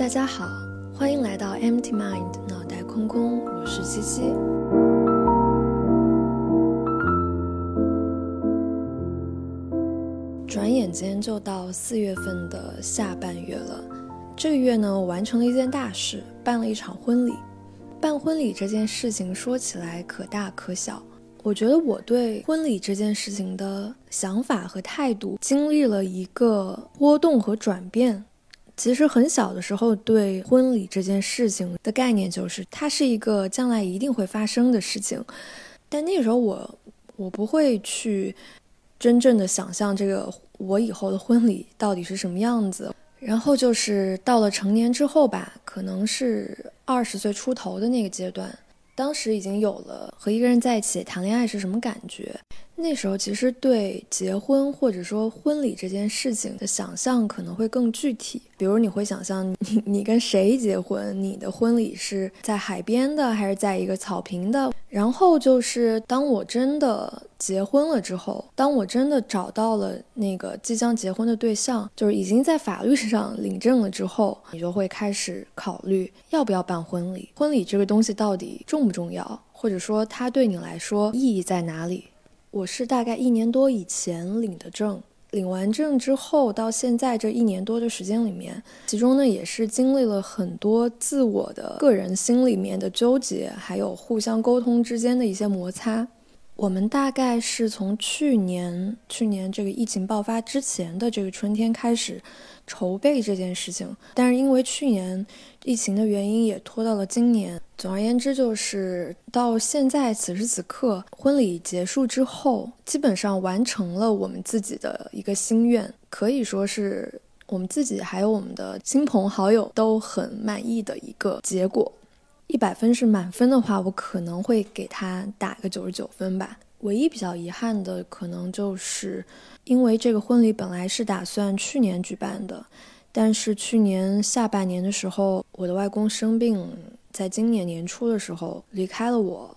大家好，欢迎来到 Empty Mind 脑袋空空，我是七七。转眼间就到四月份的下半月了，这个月呢，我完成了一件大事，办了一场婚礼。办婚礼这件事情说起来可大可小，我觉得我对婚礼这件事情的想法和态度经历了一个波动和转变。其实很小的时候，对婚礼这件事情的概念就是，它是一个将来一定会发生的事情。但那个时候，我我不会去真正的想象这个我以后的婚礼到底是什么样子。然后就是到了成年之后吧，可能是二十岁出头的那个阶段，当时已经有了和一个人在一起谈恋爱是什么感觉。那时候其实对结婚或者说婚礼这件事情的想象可能会更具体，比如你会想象你 你跟谁结婚，你的婚礼是在海边的还是在一个草坪的？然后就是当我真的结婚了之后，当我真的找到了那个即将结婚的对象，就是已经在法律上领证了之后，你就会开始考虑要不要办婚礼，婚礼这个东西到底重不重要，或者说它对你来说意义在哪里？我是大概一年多以前领的证，领完证之后到现在这一年多的时间里面，其中呢也是经历了很多自我的个人心里面的纠结，还有互相沟通之间的一些摩擦。我们大概是从去年去年这个疫情爆发之前的这个春天开始筹备这件事情，但是因为去年疫情的原因，也拖到了今年。总而言之，就是到现在此时此刻，婚礼结束之后，基本上完成了我们自己的一个心愿，可以说是我们自己还有我们的亲朋好友都很满意的一个结果。一百分是满分的话，我可能会给他打个九十九分吧。唯一比较遗憾的，可能就是因为这个婚礼本来是打算去年举办的，但是去年下半年的时候，我的外公生病。在今年年初的时候离开了我。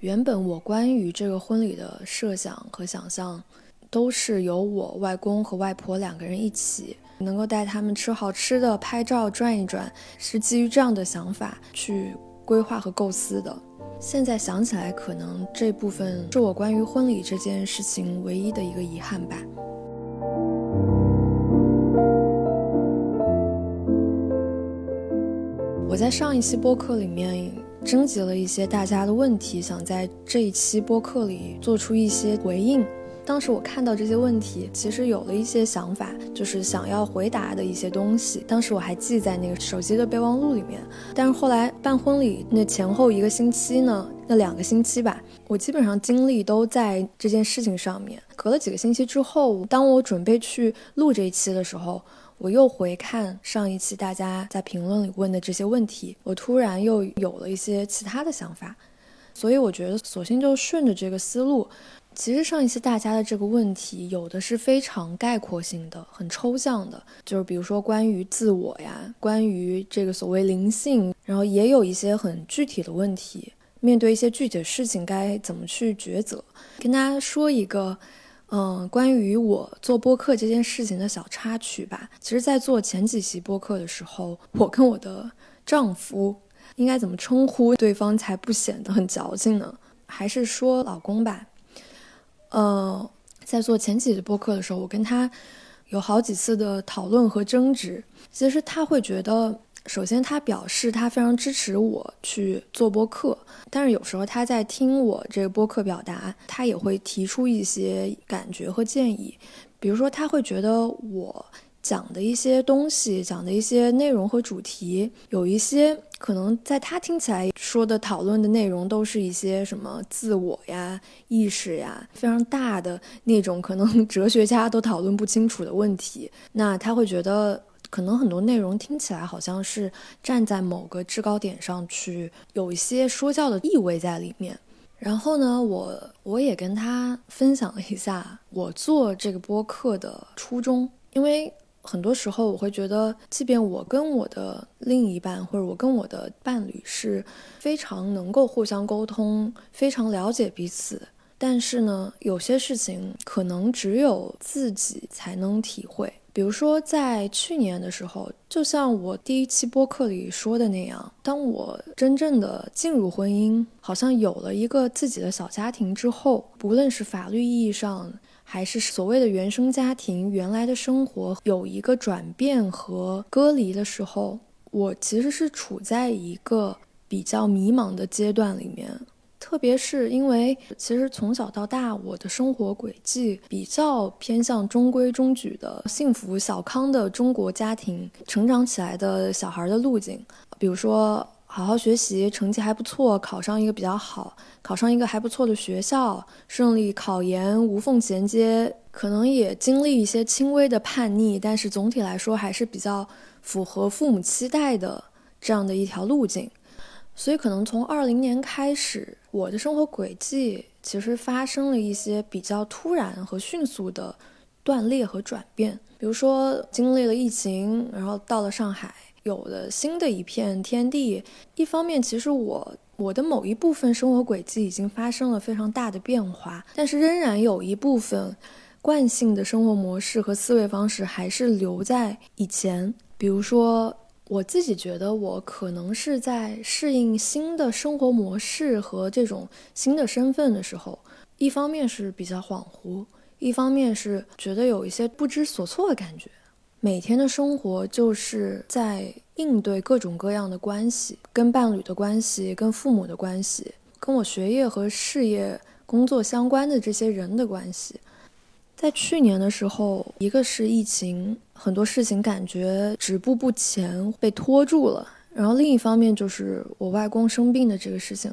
原本我关于这个婚礼的设想和想象，都是由我外公和外婆两个人一起，能够带他们吃好吃的、拍照、转一转，是基于这样的想法去规划和构思的。现在想起来，可能这部分是我关于婚礼这件事情唯一的一个遗憾吧。我在上一期播客里面征集了一些大家的问题，想在这一期播客里做出一些回应。当时我看到这些问题，其实有了一些想法，就是想要回答的一些东西。当时我还记在那个手机的备忘录里面。但是后来办婚礼那前后一个星期呢，那两个星期吧，我基本上精力都在这件事情上面。隔了几个星期之后，当我准备去录这一期的时候。我又回看上一期大家在评论里问的这些问题，我突然又有了一些其他的想法，所以我觉得索性就顺着这个思路。其实上一期大家的这个问题，有的是非常概括性的、很抽象的，就是比如说关于自我呀，关于这个所谓灵性，然后也有一些很具体的问题，面对一些具体的事情该怎么去抉择。跟大家说一个。嗯，关于我做播客这件事情的小插曲吧。其实，在做前几期播客的时候，我跟我的丈夫应该怎么称呼对方才不显得很矫情呢？还是说老公吧？呃，在做前几期播客的时候，我跟他有好几次的讨论和争执。其实他会觉得。首先，他表示他非常支持我去做播客，但是有时候他在听我这个播客表达，他也会提出一些感觉和建议。比如说，他会觉得我讲的一些东西、讲的一些内容和主题，有一些可能在他听起来说的讨论的内容，都是一些什么自我呀、意识呀，非常大的那种，可能 哲学家都讨论不清楚的问题。那他会觉得。可能很多内容听起来好像是站在某个制高点上去，有一些说教的意味在里面。然后呢，我我也跟他分享了一下我做这个播客的初衷，因为很多时候我会觉得，即便我跟我的另一半或者我跟我的伴侣是非常能够互相沟通、非常了解彼此，但是呢，有些事情可能只有自己才能体会。比如说，在去年的时候，就像我第一期播客里说的那样，当我真正的进入婚姻，好像有了一个自己的小家庭之后，不论是法律意义上，还是所谓的原生家庭原来的生活有一个转变和割离的时候，我其实是处在一个比较迷茫的阶段里面。特别是因为，其实从小到大，我的生活轨迹比较偏向中规中矩的幸福小康的中国家庭成长起来的小孩的路径。比如说，好好学习，成绩还不错，考上一个比较好，考上一个还不错的学校，顺利考研，无缝衔接，可能也经历一些轻微的叛逆，但是总体来说还是比较符合父母期待的这样的一条路径。所以，可能从二零年开始，我的生活轨迹其实发生了一些比较突然和迅速的断裂和转变。比如说，经历了疫情，然后到了上海，有了新的一片天地。一方面，其实我我的某一部分生活轨迹已经发生了非常大的变化，但是仍然有一部分惯性的生活模式和思维方式还是留在以前。比如说。我自己觉得，我可能是在适应新的生活模式和这种新的身份的时候，一方面是比较恍惚，一方面是觉得有一些不知所措的感觉。每天的生活就是在应对各种各样的关系，跟伴侣的关系，跟父母的关系，跟我学业和事业、工作相关的这些人的关系。在去年的时候，一个是疫情，很多事情感觉止步不前，被拖住了；然后另一方面就是我外公生病的这个事情。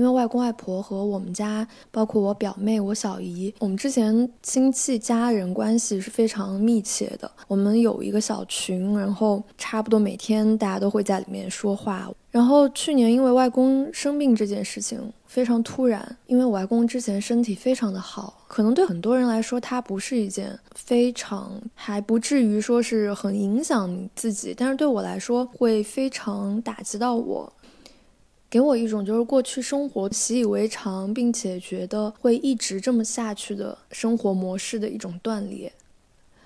因为外公外婆和我们家，包括我表妹、我小姨，我们之前亲戚家人关系是非常密切的。我们有一个小群，然后差不多每天大家都会在里面说话。然后去年因为外公生病这件事情非常突然，因为我外公之前身体非常的好，可能对很多人来说他不是一件非常还不至于说是很影响自己，但是对我来说会非常打击到我。给我一种就是过去生活习以为常，并且觉得会一直这么下去的生活模式的一种断裂。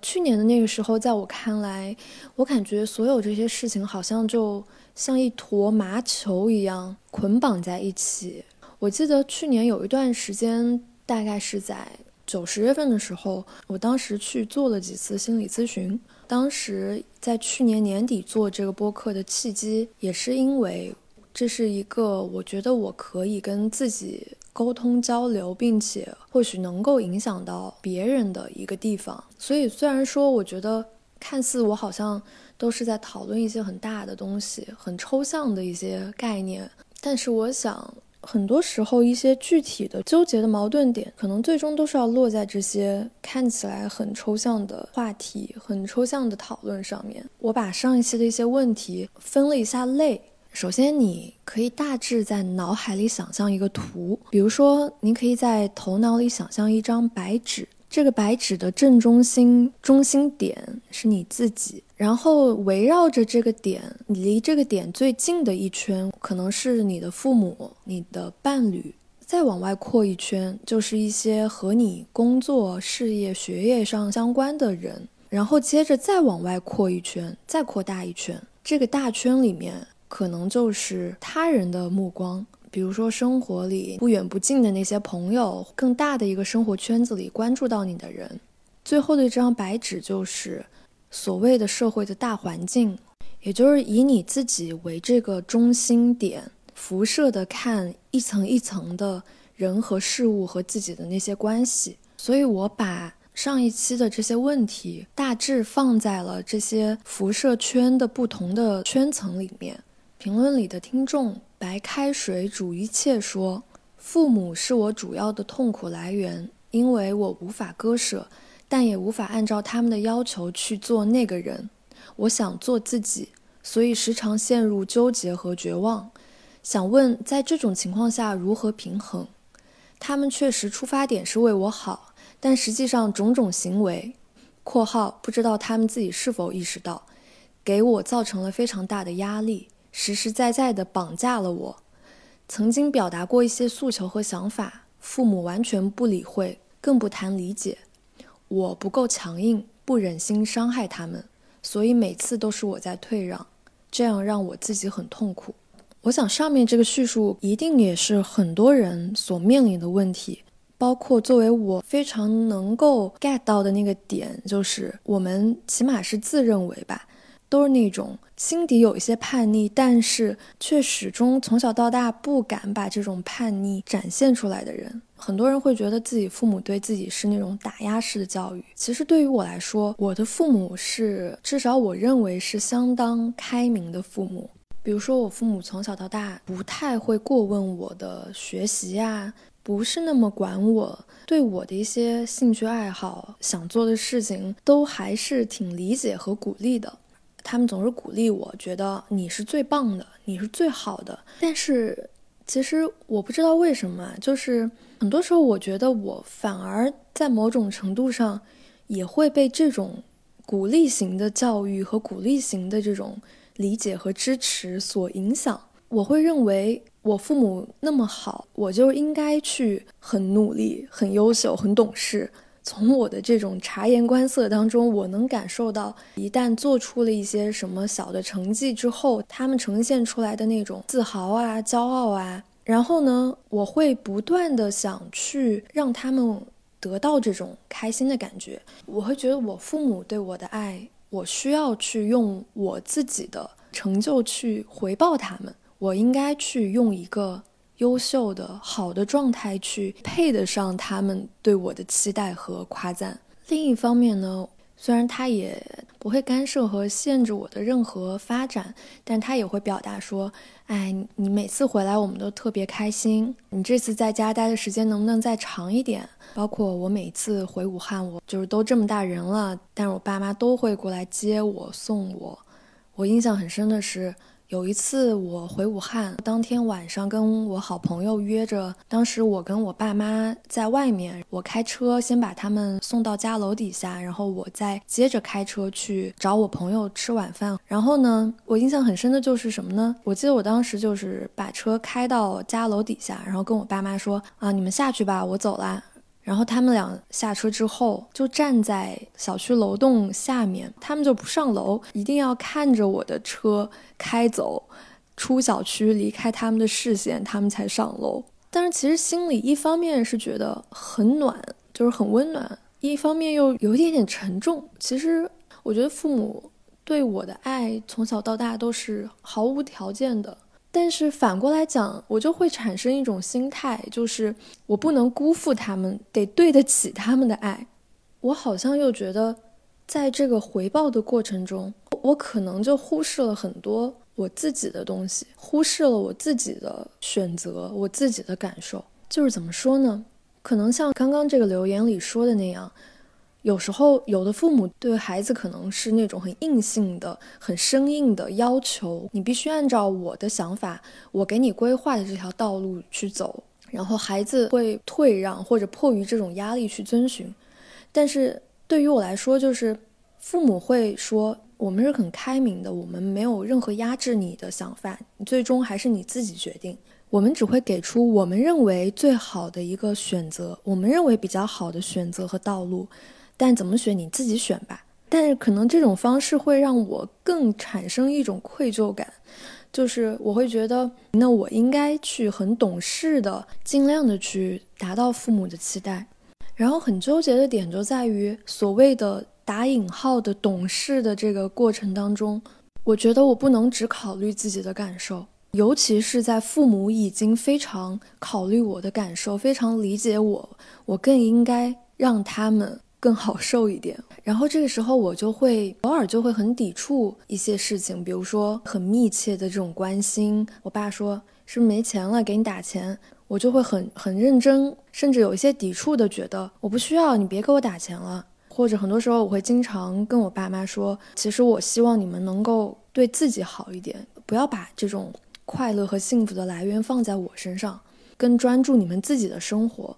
去年的那个时候，在我看来，我感觉所有这些事情好像就像一坨麻球一样捆绑在一起。我记得去年有一段时间，大概是在九十月份的时候，我当时去做了几次心理咨询。当时在去年年底做这个播客的契机，也是因为。这是一个我觉得我可以跟自己沟通交流，并且或许能够影响到别人的一个地方。所以虽然说我觉得看似我好像都是在讨论一些很大的东西、很抽象的一些概念，但是我想很多时候一些具体的纠结的矛盾点，可能最终都是要落在这些看起来很抽象的话题、很抽象的讨论上面。我把上一期的一些问题分了一下类。首先，你可以大致在脑海里想象一个图，比如说，你可以在头脑里想象一张白纸，这个白纸的正中心中心点是你自己，然后围绕着这个点，你离这个点最近的一圈可能是你的父母、你的伴侣，再往外扩一圈就是一些和你工作、事业、学业上相关的人，然后接着再往外扩一圈，再扩大一圈，这个大圈里面。可能就是他人的目光，比如说生活里不远不近的那些朋友，更大的一个生活圈子里关注到你的人。最后的这张白纸就是所谓的社会的大环境，也就是以你自己为这个中心点，辐射的看一层一层的人和事物和自己的那些关系。所以我把上一期的这些问题大致放在了这些辐射圈的不同的圈层里面。评论里的听众白开水煮一切说：“父母是我主要的痛苦来源，因为我无法割舍，但也无法按照他们的要求去做那个人。我想做自己，所以时常陷入纠结和绝望。想问，在这种情况下如何平衡？他们确实出发点是为我好，但实际上种种行为（括号不知道他们自己是否意识到）给我造成了非常大的压力。”实实在在地绑架了我。曾经表达过一些诉求和想法，父母完全不理会，更不谈理解。我不够强硬，不忍心伤害他们，所以每次都是我在退让，这样让我自己很痛苦。我想上面这个叙述一定也是很多人所面临的问题，包括作为我非常能够 get 到的那个点，就是我们起码是自认为吧，都是那种心底有一些叛逆，但是却始终从小到大不敢把这种叛逆展现出来的人。很多人会觉得自己父母对自己是那种打压式的教育，其实对于我来说，我的父母是至少我认为是相当开明的父母。比如说，我父母从小到大不太会过问我的学习呀，不是那么管我，对我的一些兴趣爱好、想做的事情，都还是挺理解和鼓励的。他们总是鼓励我，觉得你是最棒的，你是最好的。但是，其实我不知道为什么，就是很多时候，我觉得我反而在某种程度上，也会被这种鼓励型的教育和鼓励型的这种。理解和支持所影响，我会认为我父母那么好，我就应该去很努力、很优秀、很懂事。从我的这种察言观色当中，我能感受到，一旦做出了一些什么小的成绩之后，他们呈现出来的那种自豪啊、骄傲啊，然后呢，我会不断的想去让他们得到这种开心的感觉。我会觉得我父母对我的爱。我需要去用我自己的成就去回报他们，我应该去用一个优秀的、好的状态去配得上他们对我的期待和夸赞。另一方面呢？虽然他也不会干涉和限制我的任何发展，但他也会表达说：“哎，你每次回来我们都特别开心。你这次在家待的时间能不能再长一点？包括我每次回武汉，我就是都这么大人了，但是我爸妈都会过来接我、送我。我印象很深的是。”有一次我回武汉，当天晚上跟我好朋友约着，当时我跟我爸妈在外面，我开车先把他们送到家楼底下，然后我再接着开车去找我朋友吃晚饭。然后呢，我印象很深的就是什么呢？我记得我当时就是把车开到家楼底下，然后跟我爸妈说啊，你们下去吧，我走啦。然后他们俩下车之后，就站在小区楼栋下面，他们就不上楼，一定要看着我的车开走，出小区离开他们的视线，他们才上楼。但是其实心里一方面是觉得很暖，就是很温暖，一方面又有一点点沉重。其实我觉得父母对我的爱从小到大都是毫无条件的。但是反过来讲，我就会产生一种心态，就是我不能辜负他们，得对得起他们的爱。我好像又觉得，在这个回报的过程中，我可能就忽视了很多我自己的东西，忽视了我自己的选择，我自己的感受。就是怎么说呢？可能像刚刚这个留言里说的那样。有时候，有的父母对孩子可能是那种很硬性的、很生硬的要求，你必须按照我的想法，我给你规划的这条道路去走，然后孩子会退让或者迫于这种压力去遵循。但是对于我来说，就是父母会说，我们是很开明的，我们没有任何压制你的想法，最终还是你自己决定，我们只会给出我们认为最好的一个选择，我们认为比较好的选择和道路。但怎么选你自己选吧。但是可能这种方式会让我更产生一种愧疚感，就是我会觉得，那我应该去很懂事的，尽量的去达到父母的期待。然后很纠结的点就在于，所谓的打引号的懂事的这个过程当中，我觉得我不能只考虑自己的感受，尤其是在父母已经非常考虑我的感受，非常理解我，我更应该让他们。更好受一点，然后这个时候我就会偶尔就会很抵触一些事情，比如说很密切的这种关心。我爸说是不是没钱了，给你打钱，我就会很很认真，甚至有一些抵触的，觉得我不需要，你别给我打钱了。或者很多时候我会经常跟我爸妈说，其实我希望你们能够对自己好一点，不要把这种快乐和幸福的来源放在我身上，更专注你们自己的生活。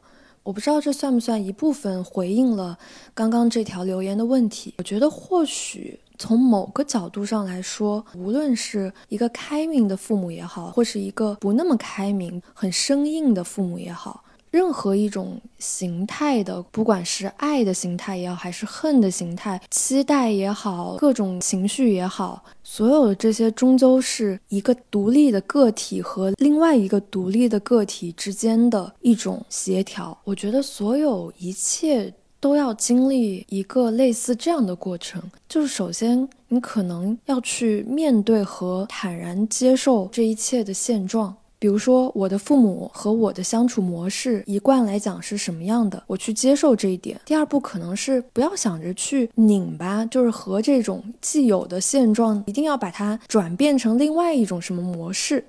我不知道这算不算一部分回应了刚刚这条留言的问题。我觉得或许从某个角度上来说，无论是一个开明的父母也好，或是一个不那么开明、很生硬的父母也好，任何一种形态的，不管是爱的形态也好，还是恨的形态，期待也好，各种情绪也好，所有的这些终究是一个独立的个体和另外一个独立的个体之间的一种协调。我觉得所有一切。都要经历一个类似这样的过程，就是首先你可能要去面对和坦然接受这一切的现状。比如说，我的父母和我的相处模式一贯来讲是什么样的，我去接受这一点。第二步可能是不要想着去拧巴，就是和这种既有的现状一定要把它转变成另外一种什么模式。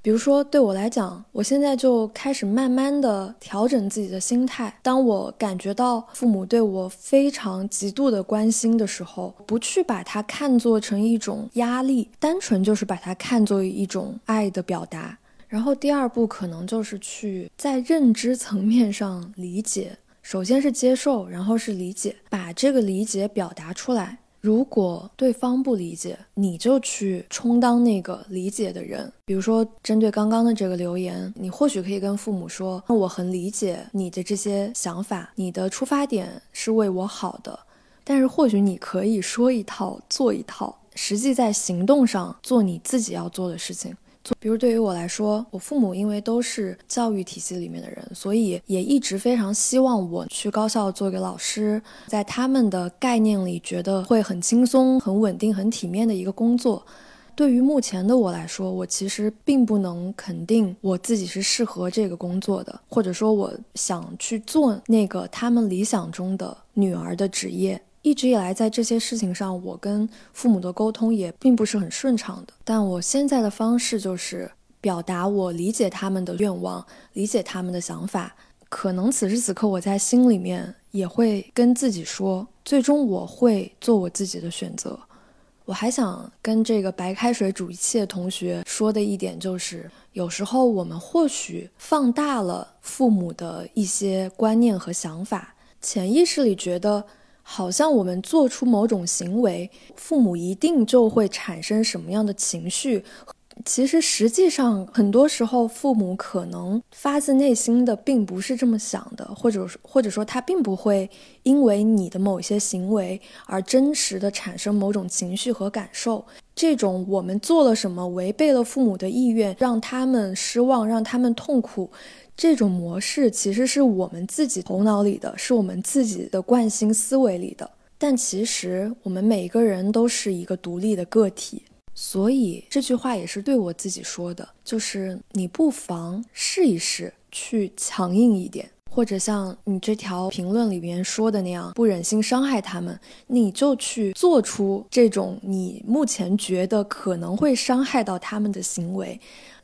比如说，对我来讲，我现在就开始慢慢的调整自己的心态。当我感觉到父母对我非常极度的关心的时候，不去把它看作成一种压力，单纯就是把它看作一种爱的表达。然后第二步可能就是去在认知层面上理解，首先是接受，然后是理解，把这个理解表达出来。如果对方不理解，你就去充当那个理解的人。比如说，针对刚刚的这个留言，你或许可以跟父母说：“我很理解你的这些想法，你的出发点是为我好的。”但是，或许你可以说一套做一套，实际在行动上做你自己要做的事情。比如对于我来说，我父母因为都是教育体系里面的人，所以也一直非常希望我去高校做一个老师，在他们的概念里，觉得会很轻松、很稳定、很体面的一个工作。对于目前的我来说，我其实并不能肯定我自己是适合这个工作的，或者说我想去做那个他们理想中的女儿的职业。一直以来，在这些事情上，我跟父母的沟通也并不是很顺畅的。但我现在的方式就是表达我理解他们的愿望，理解他们的想法。可能此时此刻，我在心里面也会跟自己说，最终我会做我自己的选择。我还想跟这个白开水煮一切同学说的一点就是，有时候我们或许放大了父母的一些观念和想法，潜意识里觉得。好像我们做出某种行为，父母一定就会产生什么样的情绪。其实实际上，很多时候父母可能发自内心的并不是这么想的，或者或者说他并不会因为你的某些行为而真实的产生某种情绪和感受。这种我们做了什么违背了父母的意愿，让他们失望，让他们痛苦。这种模式其实是我们自己头脑里的，是我们自己的惯性思维里的。但其实我们每一个人都是一个独立的个体，所以这句话也是对我自己说的，就是你不妨试一试去强硬一点，或者像你这条评论里面说的那样，不忍心伤害他们，你就去做出这种你目前觉得可能会伤害到他们的行为。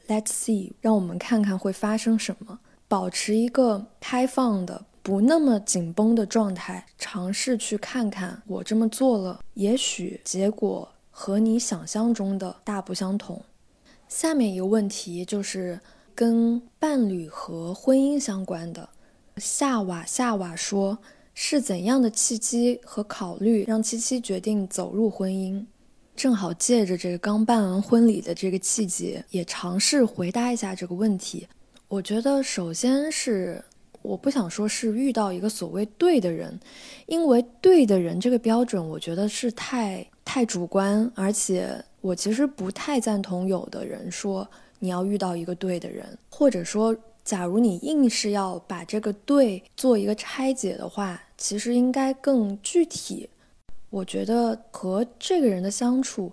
Let's see，让我们看看会发生什么。保持一个开放的、不那么紧绷的状态，尝试去看看我这么做了，也许结果和你想象中的大不相同。下面一个问题就是跟伴侣和婚姻相关的。夏瓦夏瓦说：“是怎样的契机和考虑让七七决定走入婚姻？”正好借着这个刚办完婚礼的这个契机，也尝试回答一下这个问题。我觉得，首先是我不想说是遇到一个所谓对的人，因为对的人这个标准，我觉得是太太主观，而且我其实不太赞同有的人说你要遇到一个对的人，或者说，假如你硬是要把这个对做一个拆解的话，其实应该更具体。我觉得和这个人的相处，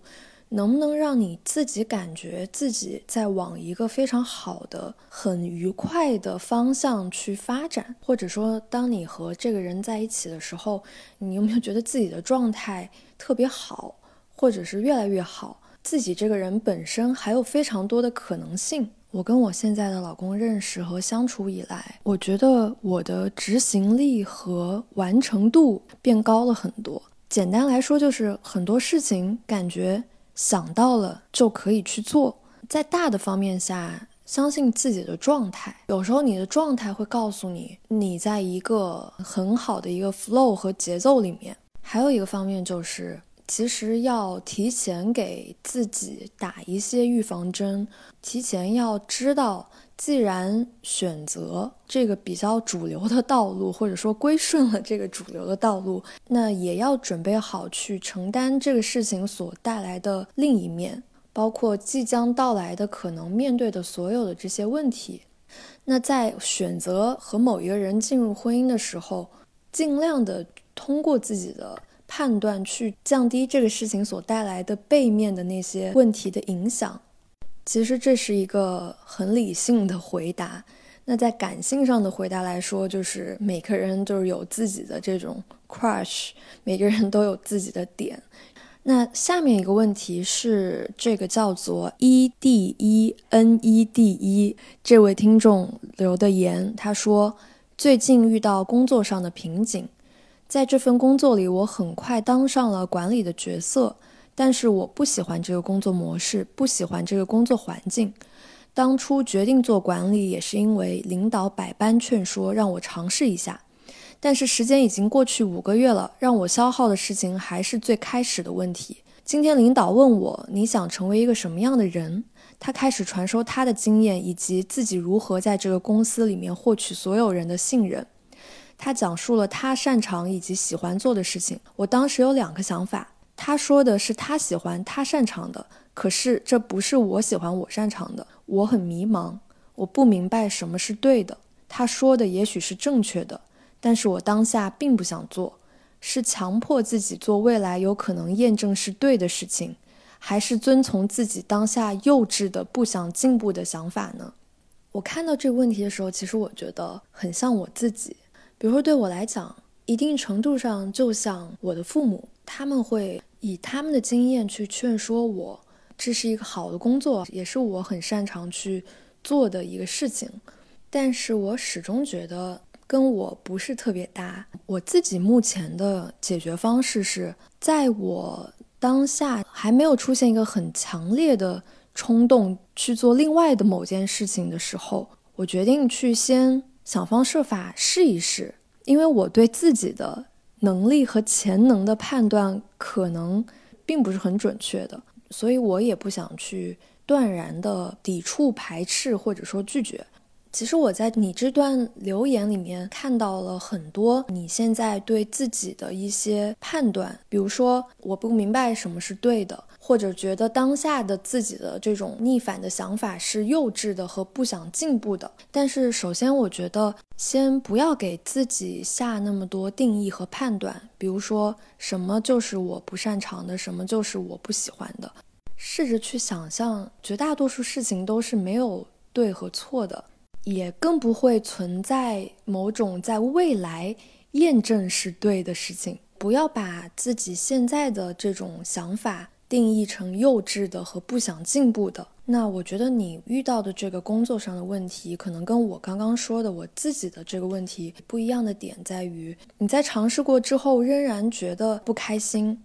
能不能让你自己感觉自己在往一个非常好的、很愉快的方向去发展？或者说，当你和这个人在一起的时候，你有没有觉得自己的状态特别好，或者是越来越好？自己这个人本身还有非常多的可能性。我跟我现在的老公认识和相处以来，我觉得我的执行力和完成度变高了很多。简单来说，就是很多事情感觉想到了就可以去做。在大的方面下，相信自己的状态。有时候你的状态会告诉你，你在一个很好的一个 flow 和节奏里面。还有一个方面就是。其实要提前给自己打一些预防针，提前要知道，既然选择这个比较主流的道路，或者说归顺了这个主流的道路，那也要准备好去承担这个事情所带来的另一面，包括即将到来的可能面对的所有的这些问题。那在选择和某一个人进入婚姻的时候，尽量的通过自己的判断去降低这个事情所带来的背面的那些问题的影响。其实这是一个很理性的回答。那在感性上的回答来说，就是每个人都是有自己的这种 crush，每个人都有自己的点。那下面一个问题是，这个叫做 e d e n e d e 这位听众留的言，他说最近遇到工作上的瓶颈，在这份工作里，我很快当上了管理的角色，但是我不喜欢这个工作模式，不喜欢这个工作环境。当初决定做管理，也是因为领导百般劝说，让我尝试一下。但是时间已经过去五个月了，让我消耗的事情还是最开始的问题。今天领导问我你想成为一个什么样的人，他开始传授他的经验以及自己如何在这个公司里面获取所有人的信任。他讲述了他擅长以及喜欢做的事情。我当时有两个想法，他说的是他喜欢他擅长的，可是这不是我喜欢我擅长的。我很迷茫，我不明白什么是对的。他说的也许是正确的。但是我当下并不想做，是强迫自己做未来有可能验证是对的事情，还是遵从自己当下幼稚的不想进步的想法呢？我看到这个问题的时候，其实我觉得很像我自己。比如说对我来讲，一定程度上就像我的父母，他们会以他们的经验去劝说我，这是一个好的工作，也是我很擅长去做的一个事情。但是我始终觉得。跟我不是特别搭。我自己目前的解决方式是，在我当下还没有出现一个很强烈的冲动去做另外的某件事情的时候，我决定去先想方设法试一试。因为我对自己的能力和潜能的判断可能并不是很准确的，所以我也不想去断然的抵触、排斥或者说拒绝。其实我在你这段留言里面看到了很多你现在对自己的一些判断，比如说我不明白什么是对的，或者觉得当下的自己的这种逆反的想法是幼稚的和不想进步的。但是首先，我觉得先不要给自己下那么多定义和判断，比如说什么就是我不擅长的，什么就是我不喜欢的，试着去想象，绝大多数事情都是没有对和错的。也更不会存在某种在未来验证是对的事情。不要把自己现在的这种想法定义成幼稚的和不想进步的。那我觉得你遇到的这个工作上的问题，可能跟我刚刚说的我自己的这个问题不一样的点在于，你在尝试过之后仍然觉得不开心。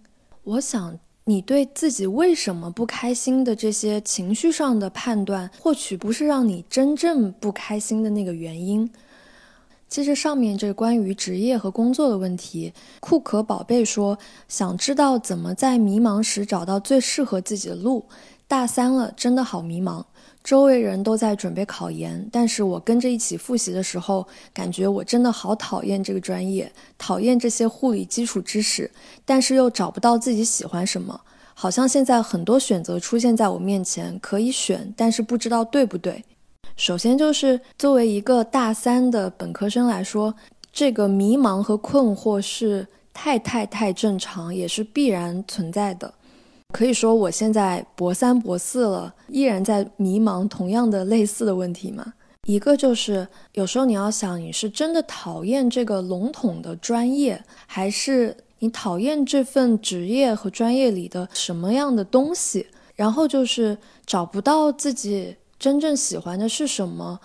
我想。你对自己为什么不开心的这些情绪上的判断，或许不是让你真正不开心的那个原因。其实上面这关于职业和工作的问题，库克宝贝说，想知道怎么在迷茫时找到最适合自己的路。大三了，真的好迷茫。周围人都在准备考研，但是我跟着一起复习的时候，感觉我真的好讨厌这个专业，讨厌这些护理基础知识，但是又找不到自己喜欢什么。好像现在很多选择出现在我面前，可以选，但是不知道对不对。首先就是作为一个大三的本科生来说，这个迷茫和困惑是太太太正常，也是必然存在的。可以说，我现在博三博四了，依然在迷茫同样的类似的问题嘛？一个就是有时候你要想，你是真的讨厌这个笼统的专业，还是你讨厌这份职业和专业里的什么样的东西？然后就是找不到自己真正喜欢的是什么，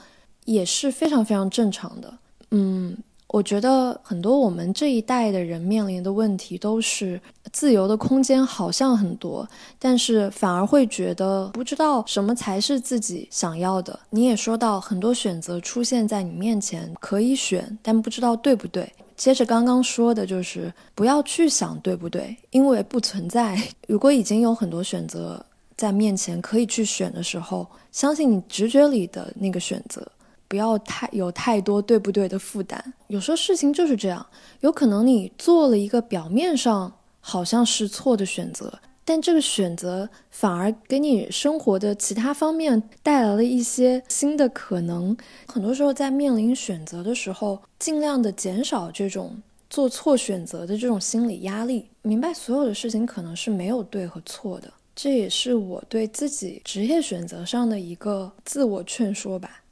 也是非常非常正常的。嗯。我觉得很多我们这一代的人面临的问题都是自由的空间好像很多，但是反而会觉得不知道什么才是自己想要的。你也说到很多选择出现在你面前，可以选，但不知道对不对。接着刚刚说的，就是不要去想对不对，因为不存在。如果已经有很多选择在面前可以去选的时候，相信你直觉里的那个选择，不要太有太多对不对的负担。有时候事情就是这样，有可能你做了一个表面上好像是错的选择。但这个选择反而给你生活的其他方面带来了一些新的可能。很多时候在面临选择的时候，尽量的减少这种做错选择的这种心理压力，明白所有的事情可能是没有对和错的。这也是我对自己职业选择上的一个自我劝说吧。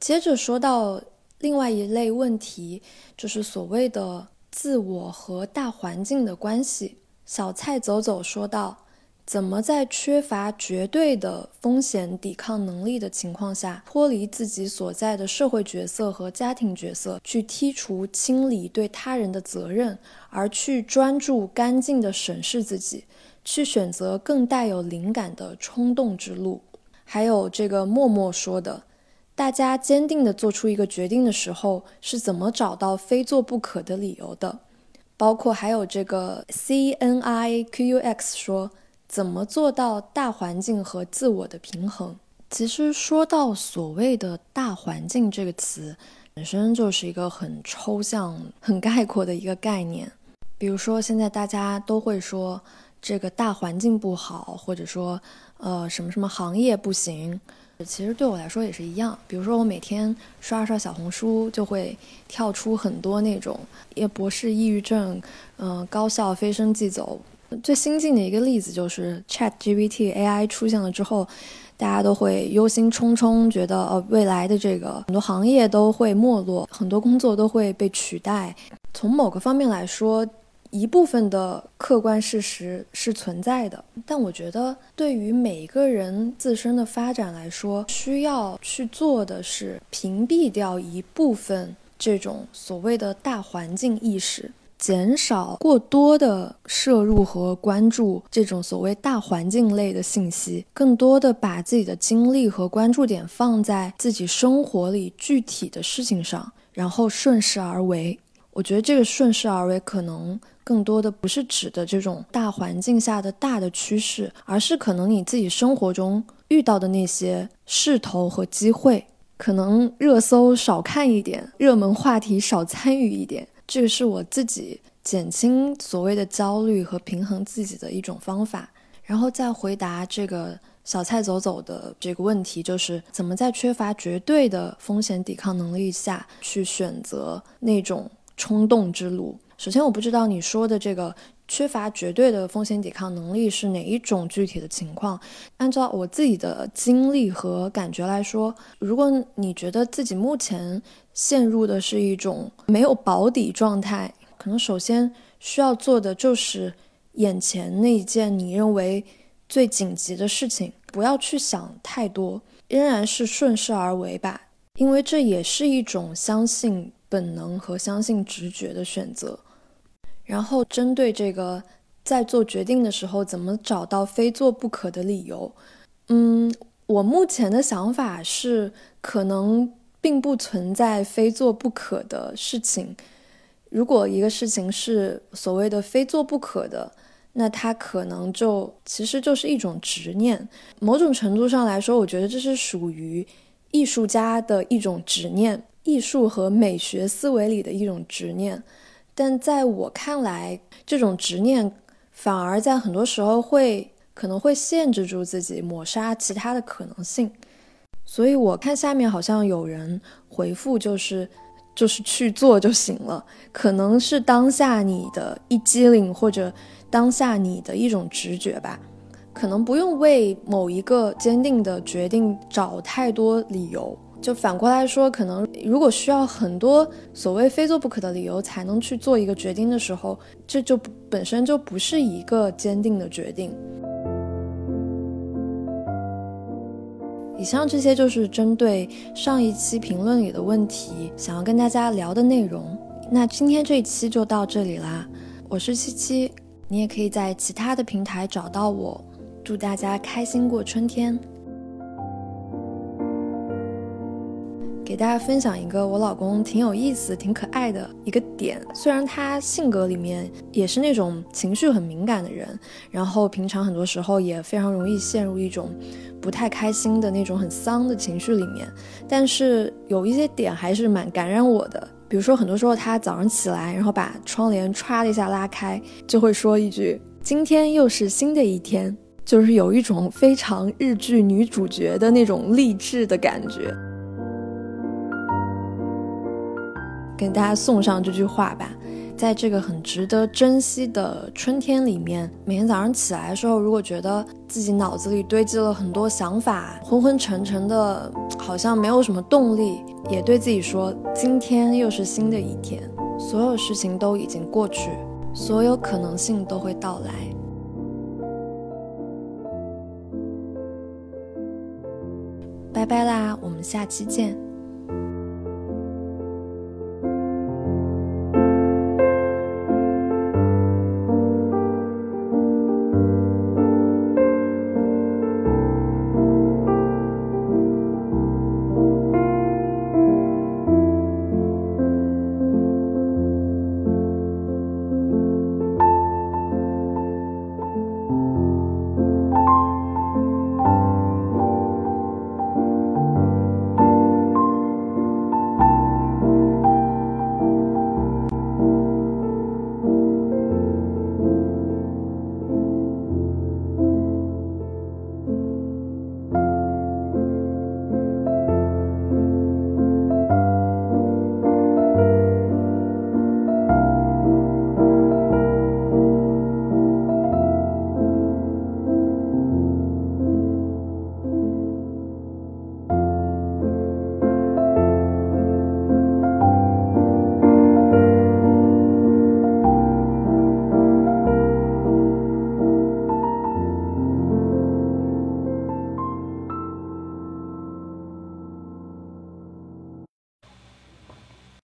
接着说到另外一类问题，就是所谓的自我和大环境的关系。小蔡走走说道：“怎么在缺乏绝对的风险抵抗能力的情况下，脱离自己所在的社会角色和家庭角色，去剔除、清理对他人的责任，而去专注、干净的审视自己，去选择更带有灵感的冲动之路？”还有这个默默说的：“大家坚定地做出一个决定的时候，是怎么找到非做不可的理由的？”包括还有这个 C N I Q U X 说怎么做到大环境和自我的平衡？其实说到所谓的大环境这个词，本身就是一个很抽象、很概括的一个概念。比如说现在大家都会说这个大环境不好，或者说呃什么什么行业不行。其实对我来说也是一样，比如说我每天刷刷小红书，就会跳出很多那种叶博士抑郁症，嗯，高校飞升即走。最新进的一个例子就是 Chat GPT AI 出现了之后，大家都会忧心忡忡，觉得呃未来的这个很多行业都会没落，很多工作都会被取代。从某个方面来说。一部分的客观事实是存在的，但我觉得对于每一个人自身的发展来说，需要去做的是屏蔽掉一部分这种所谓的大环境意识，减少过多的摄入和关注这种所谓大环境类的信息，更多的把自己的精力和关注点放在自己生活里具体的事情上，然后顺势而为。我觉得这个顺势而为可能。更多的不是指的这种大环境下的大的趋势，而是可能你自己生活中遇到的那些势头和机会，可能热搜少看一点，热门话题少参与一点，这个是我自己减轻所谓的焦虑和平衡自己的一种方法。然后再回答这个小蔡走走的这个问题，就是怎么在缺乏绝对的风险抵抗能力下去选择那种冲动之路。首先，我不知道你说的这个缺乏绝对的风险抵抗能力是哪一种具体的情况。按照我自己的经历和感觉来说，如果你觉得自己目前陷入的是一种没有保底状态，可能首先需要做的就是眼前那一件你认为最紧急的事情，不要去想太多，仍然是顺势而为吧，因为这也是一种相信本能和相信直觉的选择。然后针对这个，在做决定的时候，怎么找到非做不可的理由？嗯，我目前的想法是，可能并不存在非做不可的事情。如果一个事情是所谓的非做不可的，那它可能就其实就是一种执念。某种程度上来说，我觉得这是属于艺术家的一种执念，艺术和美学思维里的一种执念。但在我看来，这种执念反而在很多时候会可能会限制住自己，抹杀其他的可能性。所以我看下面好像有人回复，就是就是去做就行了。可能是当下你的一机灵，或者当下你的一种直觉吧。可能不用为某一个坚定的决定找太多理由。就反过来说，可能如果需要很多所谓非做不可的理由才能去做一个决定的时候，这就本身就不是一个坚定的决定。以上这些就是针对上一期评论里的问题，想要跟大家聊的内容。那今天这一期就到这里啦，我是七七，你也可以在其他的平台找到我。祝大家开心过春天。给大家分享一个我老公挺有意思、挺可爱的一个点。虽然他性格里面也是那种情绪很敏感的人，然后平常很多时候也非常容易陷入一种不太开心的那种很丧的情绪里面，但是有一些点还是蛮感染我的。比如说，很多时候他早上起来，然后把窗帘歘的一下拉开，就会说一句：“今天又是新的一天。”就是有一种非常日剧女主角的那种励志的感觉。给大家送上这句话吧，在这个很值得珍惜的春天里面，每天早上起来的时候，如果觉得自己脑子里堆积了很多想法，昏昏沉沉的，好像没有什么动力，也对自己说，今天又是新的一天，所有事情都已经过去，所有可能性都会到来。拜拜啦，我们下期见。